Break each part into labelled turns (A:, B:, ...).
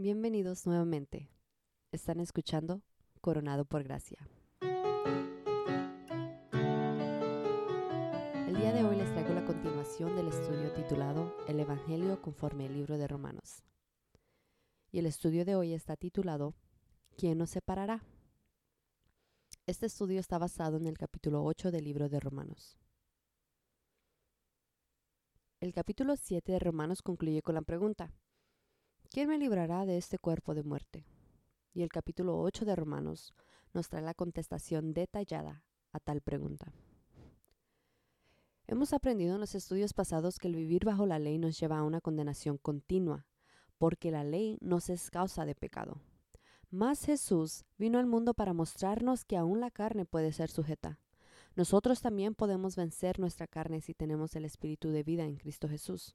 A: Bienvenidos nuevamente. Están escuchando Coronado por Gracia. El día de hoy les traigo la continuación del estudio titulado El Evangelio conforme el libro de Romanos. Y el estudio de hoy está titulado ¿Quién nos separará? Este estudio está basado en el capítulo 8 del libro de Romanos. El capítulo 7 de Romanos concluye con la pregunta, ¿quién me librará de este cuerpo de muerte? Y el capítulo 8 de Romanos nos trae la contestación detallada a tal pregunta. Hemos aprendido en los estudios pasados que el vivir bajo la ley nos lleva a una condenación continua, porque la ley nos es causa de pecado. Mas Jesús vino al mundo para mostrarnos que aún la carne puede ser sujeta nosotros también podemos vencer nuestra carne si tenemos el Espíritu de vida en Cristo Jesús.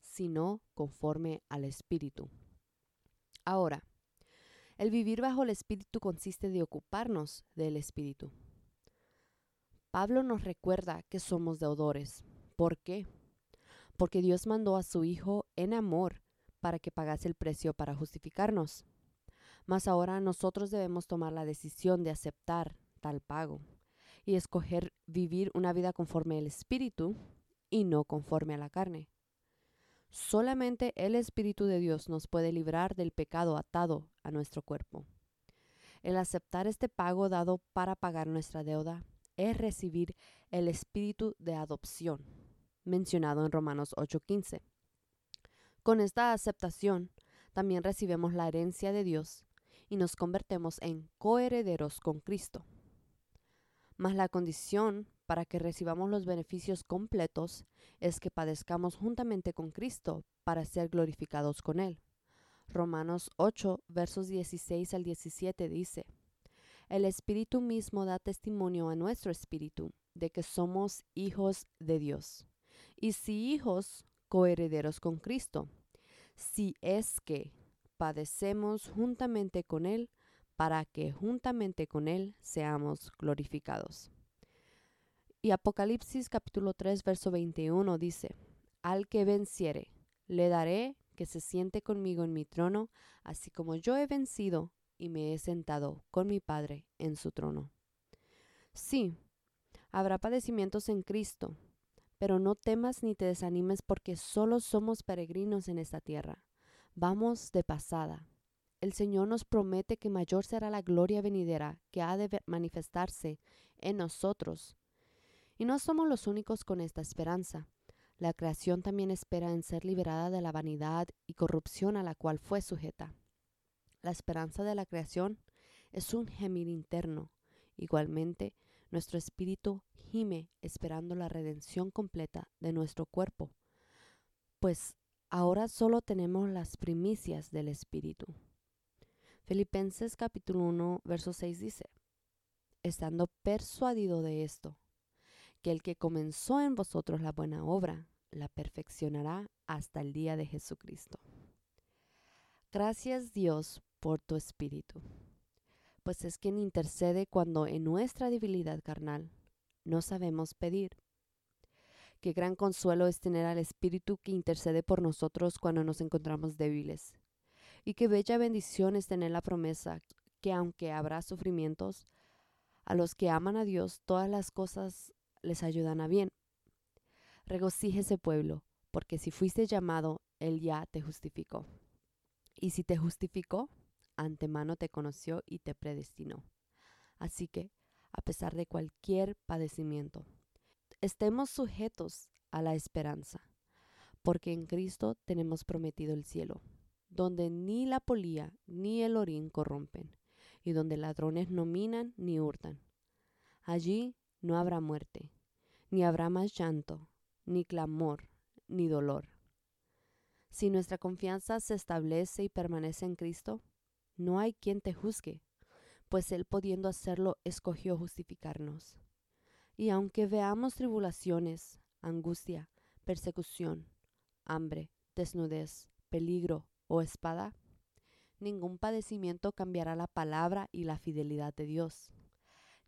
A: sino conforme al Espíritu. Ahora, el vivir bajo el Espíritu consiste de ocuparnos del Espíritu. Pablo nos recuerda que somos deudores. ¿Por qué? Porque Dios mandó a su Hijo en amor para que pagase el precio para justificarnos. Mas ahora nosotros debemos tomar la decisión de aceptar tal pago y escoger vivir una vida conforme al Espíritu y no conforme a la carne. Solamente el Espíritu de Dios nos puede librar del pecado atado a nuestro cuerpo. El aceptar este pago dado para pagar nuestra deuda es recibir el espíritu de adopción, mencionado en Romanos 8:15. Con esta aceptación, también recibimos la herencia de Dios y nos convertimos en coherederos con Cristo. Mas la condición para que recibamos los beneficios completos es que padezcamos juntamente con Cristo para ser glorificados con Él. Romanos 8, versos 16 al 17 dice, El Espíritu mismo da testimonio a nuestro Espíritu de que somos hijos de Dios. Y si hijos, coherederos con Cristo. Si es que padecemos juntamente con Él, para que juntamente con Él seamos glorificados. Y Apocalipsis capítulo 3, verso 21 dice, Al que venciere, le daré que se siente conmigo en mi trono, así como yo he vencido y me he sentado con mi Padre en su trono. Sí, habrá padecimientos en Cristo, pero no temas ni te desanimes porque solo somos peregrinos en esta tierra. Vamos de pasada el Señor nos promete que mayor será la gloria venidera que ha de manifestarse en nosotros. Y no somos los únicos con esta esperanza. La creación también espera en ser liberada de la vanidad y corrupción a la cual fue sujeta. La esperanza de la creación es un gemir interno. Igualmente, nuestro espíritu gime esperando la redención completa de nuestro cuerpo, pues ahora solo tenemos las primicias del espíritu. Filipenses capítulo 1, verso 6 dice, estando persuadido de esto, que el que comenzó en vosotros la buena obra, la perfeccionará hasta el día de Jesucristo. Gracias Dios por tu Espíritu, pues es quien intercede cuando en nuestra debilidad carnal no sabemos pedir. Qué gran consuelo es tener al Espíritu que intercede por nosotros cuando nos encontramos débiles y qué bella bendición es tener la promesa que aunque habrá sufrimientos, a los que aman a Dios todas las cosas les ayudan a bien. Regocíjese pueblo, porque si fuiste llamado, Él ya te justificó. Y si te justificó, antemano te conoció y te predestinó. Así que, a pesar de cualquier padecimiento, estemos sujetos a la esperanza, porque en Cristo tenemos prometido el cielo donde ni la polía ni el orín corrompen, y donde ladrones no minan ni hurtan. Allí no habrá muerte, ni habrá más llanto, ni clamor, ni dolor, Si nuestra confianza se establece y permanece en Cristo, no hay quien te juzgue, pues Él pudiendo hacerlo escogió justificarnos. Y aunque veamos tribulaciones, angustia, persecución, hambre, desnudez, peligro o espada, ningún padecimiento cambiará la palabra y la fidelidad de Dios.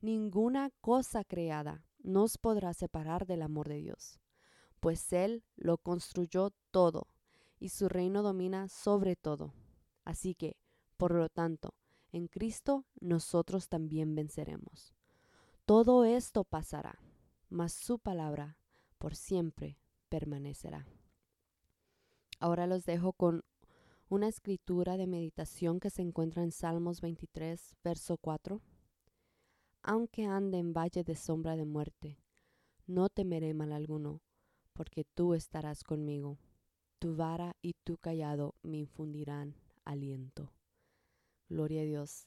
A: Ninguna cosa creada nos podrá separar del amor de Dios, pues Él lo construyó todo y su reino domina sobre todo. Así que, por lo tanto, en Cristo nosotros también venceremos. Todo esto pasará, mas su palabra por siempre permanecerá. Ahora los dejo con una escritura de meditación que se encuentra en Salmos 23, verso 4. Aunque ande en valle de sombra de muerte, no temeré mal alguno, porque tú estarás conmigo. Tu vara y tu callado me infundirán aliento. Gloria a Dios.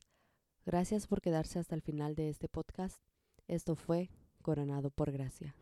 A: Gracias por quedarse hasta el final de este podcast. Esto fue Coronado por Gracia.